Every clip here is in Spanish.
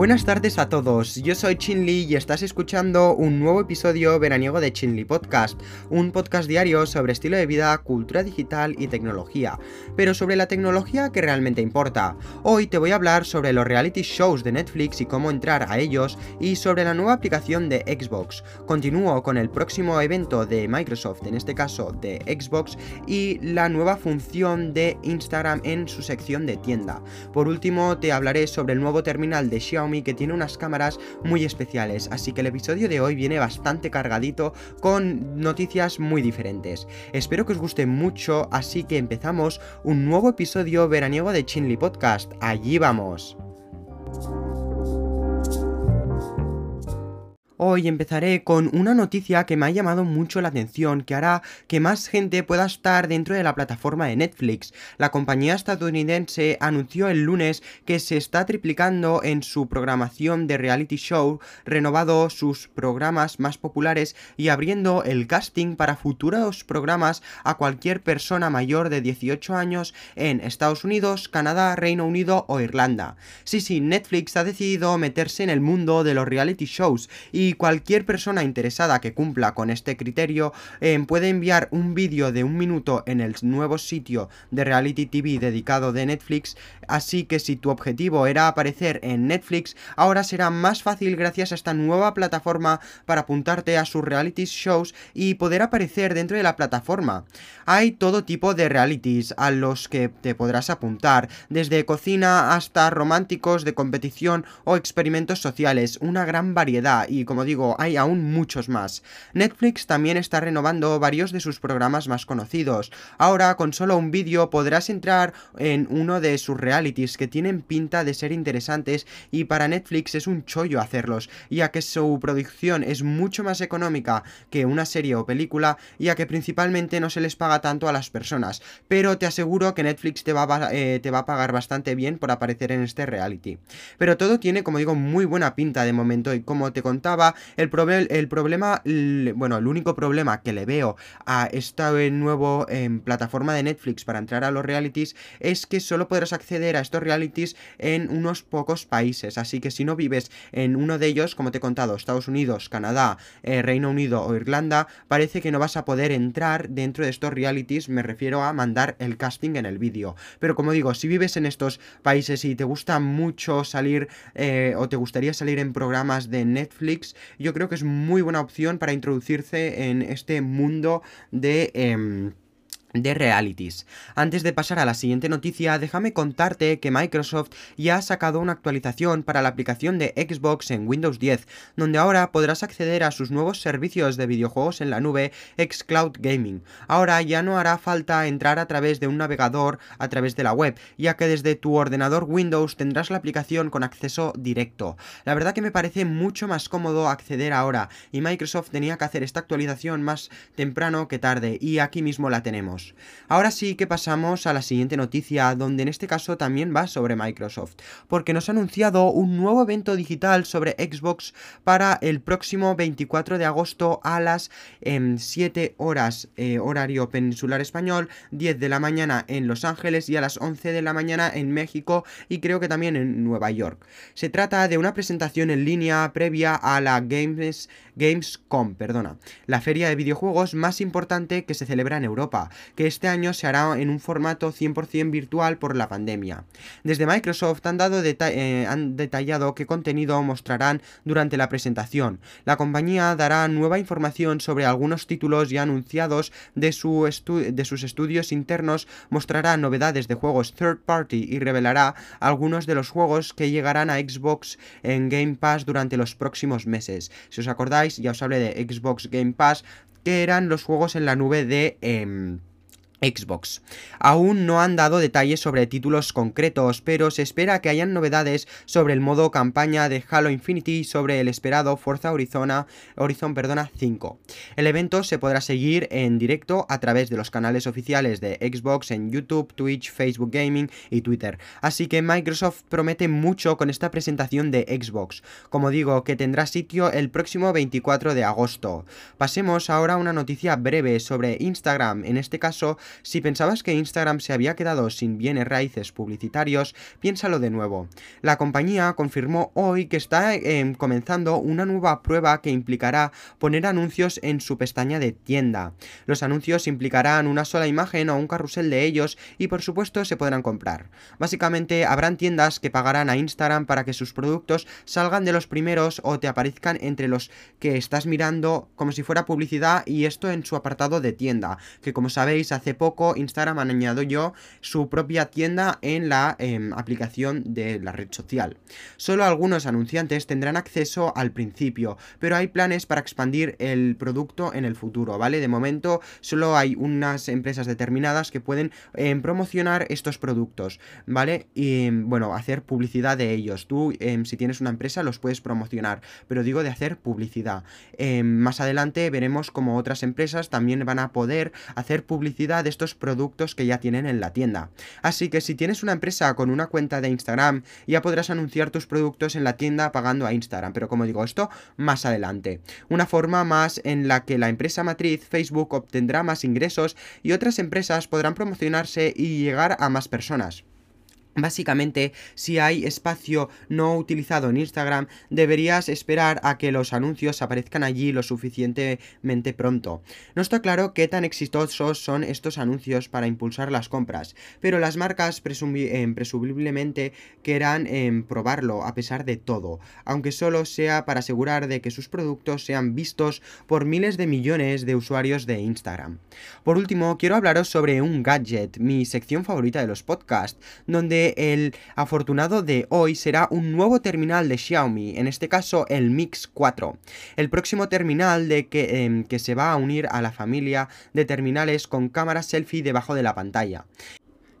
Buenas tardes a todos, yo soy Chinli y estás escuchando un nuevo episodio veraniego de Chinli Podcast, un podcast diario sobre estilo de vida, cultura digital y tecnología, pero sobre la tecnología que realmente importa. Hoy te voy a hablar sobre los reality shows de Netflix y cómo entrar a ellos y sobre la nueva aplicación de Xbox. Continúo con el próximo evento de Microsoft, en este caso de Xbox, y la nueva función de Instagram en su sección de tienda. Por último, te hablaré sobre el nuevo terminal de Xiaomi que tiene unas cámaras muy especiales, así que el episodio de hoy viene bastante cargadito con noticias muy diferentes. Espero que os guste mucho, así que empezamos un nuevo episodio veraniego de Chinly Podcast. Allí vamos. Hoy empezaré con una noticia que me ha llamado mucho la atención, que hará que más gente pueda estar dentro de la plataforma de Netflix. La compañía estadounidense anunció el lunes que se está triplicando en su programación de reality show, renovado sus programas más populares y abriendo el casting para futuros programas a cualquier persona mayor de 18 años en Estados Unidos, Canadá, Reino Unido o Irlanda. Sí, sí, Netflix ha decidido meterse en el mundo de los reality shows y y cualquier persona interesada que cumpla con este criterio eh, puede enviar un vídeo de un minuto en el nuevo sitio de reality TV dedicado de Netflix, así que si tu objetivo era aparecer en Netflix, ahora será más fácil gracias a esta nueva plataforma para apuntarte a sus reality shows y poder aparecer dentro de la plataforma. Hay todo tipo de realities a los que te podrás apuntar, desde cocina hasta románticos de competición o experimentos sociales, una gran variedad y como digo, hay aún muchos más. Netflix también está renovando varios de sus programas más conocidos. Ahora, con solo un vídeo podrás entrar en uno de sus realities que tienen pinta de ser interesantes y para Netflix es un chollo hacerlos, ya que su producción es mucho más económica que una serie o película, ya que principalmente no se les paga tanto a las personas. Pero te aseguro que Netflix te va, a, eh, te va a pagar bastante bien por aparecer en este reality. Pero todo tiene, como digo, muy buena pinta de momento y como te contaba, el, el problema, bueno, el único problema que le veo a esta nuevo em, plataforma de Netflix para entrar a los realities es que solo podrás acceder a estos realities en unos pocos países. Así que si no vives en uno de ellos, como te he contado, Estados Unidos, Canadá, eh, Reino Unido o Irlanda, parece que no vas a poder entrar dentro de estos realities. Me refiero a mandar el casting en el vídeo. Pero como digo, si vives en estos países y te gusta mucho salir eh, o te gustaría salir en programas de Netflix, yo creo que es muy buena opción para introducirse en este mundo de... Em, de realities. Antes de pasar a la siguiente noticia, déjame contarte que Microsoft ya ha sacado una actualización para la aplicación de Xbox en Windows 10, donde ahora podrás acceder a sus nuevos servicios de videojuegos en la nube Xcloud Gaming. Ahora ya no hará falta entrar a través de un navegador a través de la web, ya que desde tu ordenador Windows tendrás la aplicación con acceso directo. La verdad que me parece mucho más cómodo acceder ahora, y Microsoft tenía que hacer esta actualización más temprano que tarde, y aquí mismo la tenemos. Ahora sí que pasamos a la siguiente noticia, donde en este caso también va sobre Microsoft, porque nos ha anunciado un nuevo evento digital sobre Xbox para el próximo 24 de agosto a las 7 em, horas eh, horario peninsular español, 10 de la mañana en Los Ángeles y a las 11 de la mañana en México y creo que también en Nueva York. Se trata de una presentación en línea previa a la Games, Gamescom, perdona, la feria de videojuegos más importante que se celebra en Europa, que este año se hará en un formato 100% virtual por la pandemia. Desde Microsoft han, dado eh, han detallado qué contenido mostrarán durante la presentación. La compañía dará nueva información sobre algunos títulos ya anunciados de, su de sus estudios internos, mostrará novedades de juegos third party y revelará algunos de los juegos que llegarán a Xbox en Game Pass durante los próximos meses. Si os acordáis, ya os hablé de Xbox Game Pass, que eran los juegos en la nube de... Em, Xbox. Aún no han dado detalles sobre títulos concretos, pero se espera que hayan novedades sobre el modo campaña de Halo Infinity y sobre el esperado Forza Horizon, Horizon perdona, 5. El evento se podrá seguir en directo a través de los canales oficiales de Xbox en YouTube, Twitch, Facebook Gaming y Twitter. Así que Microsoft promete mucho con esta presentación de Xbox. Como digo, que tendrá sitio el próximo 24 de agosto. Pasemos ahora a una noticia breve sobre Instagram. En este caso, Si pensabas que Instagram se había quedado sin bienes raíces publicitarios, piénsalo de nuevo. La compañía confirmó hoy que está em, comenzando una nueva prueba que implicará poner anuncios en su pestaña de tienda. Los anuncios implicarán una sola imagen o un carrusel de ellos y por supuesto se podrán comprar. Básicamente habrán tiendas que pagarán a Instagram para que sus productos salgan de los primeros o te aparezcan entre los que estás mirando como si fuera publicidad y esto en su apartado de tienda, que como sabéis hace poco Instagram añadió yo su propia tienda en la em, aplicación de la red social. Solo algunos anunciantes tendrán acceso al principio, pero hay planes para expandir el producto en el futuro, ¿vale? De momento solo hay unas empresas determinadas que pueden em, promocionar estos productos, ¿vale? Y bueno, hacer publicidad de ellos. Tú, em, si tienes una empresa, los puedes promocionar, pero digo de hacer publicidad. más adelante veremos cómo otras empresas también van a poder hacer publicidad de estos productos que ya tienen en la tienda. Así que si tienes una empresa con una cuenta de Instagram, ya podrás anunciar tus productos en la tienda pagando a Instagram. Pero como digo, esto más adelante. Una forma más en la que la empresa matriz Facebook obtendrá más ingresos y otras empresas podrán promocionarse y llegar a más personas. Básicamente, si hay espacio no utilizado en Instagram, deberías esperar a que los anuncios aparezcan allí lo suficientemente pronto. No está claro qué tan exitosos son estos anuncios para impulsar las compras, pero las marcas eh, presumiblemente querrán em, probarlo a pesar de todo, aunque solo sea para asegurar de que sus productos sean vistos por miles de millones de usuarios de Instagram. Por último, quiero hablaros sobre un gadget, mi sección favorita de los podcasts, donde el afortunado de hoy será un nuevo terminal de Xiaomi, en este caso el Mix 4. El próximo terminal de que, em, que se va a unir a la familia de terminales con cámara selfie debajo de la pantalla.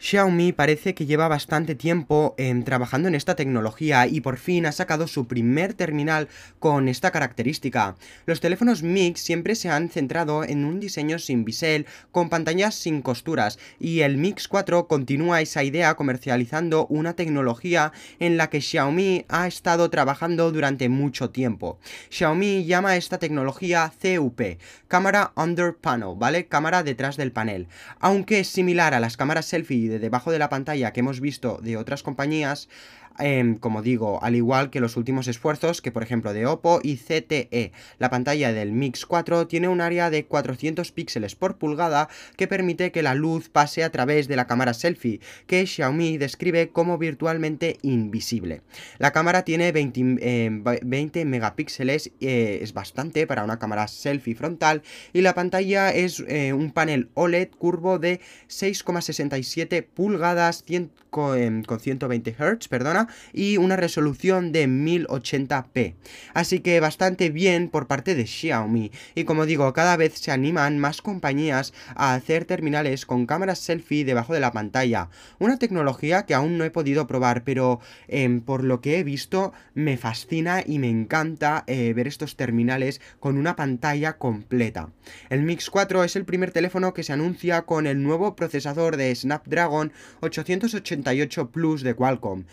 Xiaomi parece que lleva bastante tiempo en trabajando en esta tecnología y por fin ha sacado su primer terminal con esta característica. Los teléfonos Mix siempre se han centrado en un diseño sin bisel, con pantallas sin costuras, y el Mix 4 continúa esa idea comercializando una tecnología en la que Xiaomi ha estado trabajando durante mucho tiempo. Xiaomi llama a esta tecnología CUP, Cámara Under Panel, ¿vale? Cámara detrás del panel. Aunque es similar a las cámaras selfie de debajo de la pantalla que hemos visto de otras compañías, Em, como digo, al igual que los últimos esfuerzos que por ejemplo de Oppo y CTE. La pantalla del Mix 4 tiene un área de 400 píxeles por pulgada que permite que la luz pase a través de la cámara selfie, que Xiaomi describe como virtualmente invisible. La cámara tiene 20, 20 em, megapíxeles, eh, es bastante para una cámara selfie frontal, y la pantalla es eh, un panel OLED curvo de 6,67 pulgadas con, con 120 Hz, perdona, y una resolución de 1080p. Así que bastante bien por parte de Xiaomi. Y como digo, cada vez se animan más compañías a hacer terminales con cámaras selfie debajo de la pantalla. Una tecnología que aún no he podido probar, pero em, por lo que he visto me fascina y me encanta eh, ver estos terminales con una pantalla completa. El Mix 4 es el primer teléfono que se anuncia con el nuevo procesador de Snapdragon 888 Plus de Qualcomm.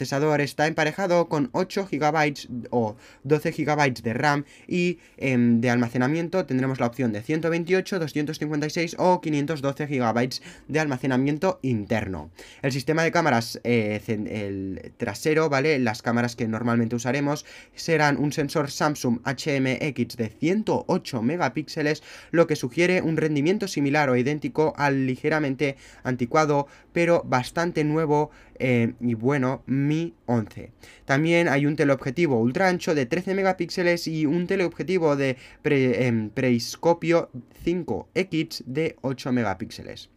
Está emparejado con 8 GB o 12 GB de RAM y em, de almacenamiento tendremos la opción de 128, 256 o 512 GB de almacenamiento interno. El sistema de cámaras, eh, trasero, ¿vale? Las cámaras que normalmente usaremos serán un sensor Samsung HMX de 108 megapíxeles, lo que sugiere un rendimiento similar o idéntico al ligeramente anticuado, pero bastante nuevo eh, y bueno, Mi 11. También hay un teleobjetivo ultra ancho de 13 megapíxeles y un teleobjetivo de em, preiscopio 5X de 8 megapíxeles.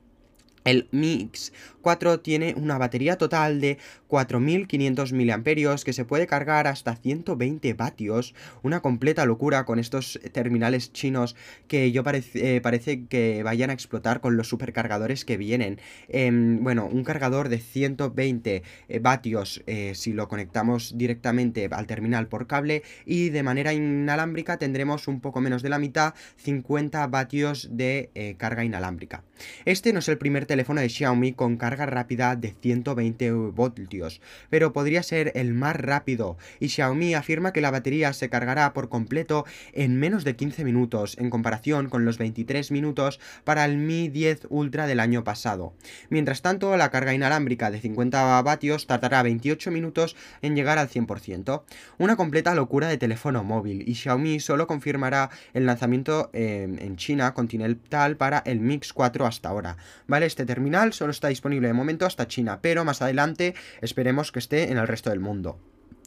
El Mix 4 tiene una batería total de 4500 mAh que se puede cargar hasta 120 vatios. Una completa locura con estos terminales chinos que yo parece, eh, parece que vayan a explotar con los supercargadores que vienen. Em, bueno, un cargador de 120 eh, vatios eh, si lo conectamos directamente al terminal por cable y de manera inalámbrica tendremos un poco menos de la mitad, 50 vatios de carga inalámbrica. Este no es el primer teléfono de Xiaomi con carga rápida de 120 voltios, pero podría ser el más rápido, y Xiaomi afirma que la batería se cargará por completo en menos de 15 minutos, en comparación con los 23 minutos para el Mi 10 Ultra del año pasado. Mientras tanto, la carga inalámbrica de 50 vatios tardará 28 minutos en llegar al 100%. Una completa locura de teléfono móvil, y Xiaomi solo confirmará el lanzamiento eh, en China continental para el Mix 4 hasta ahora. ¿Vale? Este terminal solo está disponible de momento hasta China, pero más adelante esperemos que esté en el resto del mundo.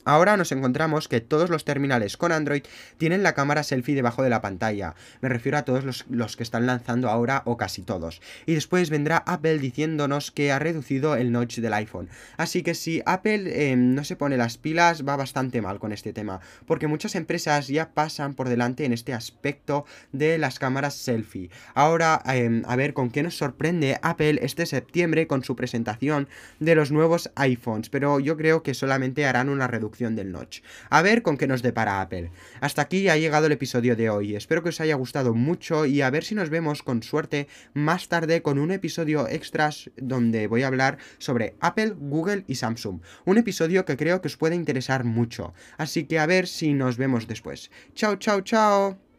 Ahora nos encontramos que todos los terminales con Android tienen la cámara selfie debajo de la pantalla. Me refiero a todos los, que están lanzando ahora o casi todos. Y después vendrá Apple diciéndonos que ha reducido el notch del iPhone. Así que si Apple em, no se pone las pilas va bastante mal con este tema. Porque muchas empresas ya pasan por delante en este aspecto de las cámaras selfie. Ahora em, a ver con qué nos sorprende Apple este septiembre con su presentación de los nuevos iPhones. Pero yo creo que solamente harán una del notch. A ver con qué nos depara Apple. Hasta aquí ha llegado el episodio de hoy. Espero que os haya gustado mucho y a ver si nos vemos con suerte más tarde con un episodio extras donde voy a hablar sobre Apple, Google y Samsung. Un episodio que creo que os puede interesar mucho. Así que a ver si nos vemos después. Chao, chao, chao.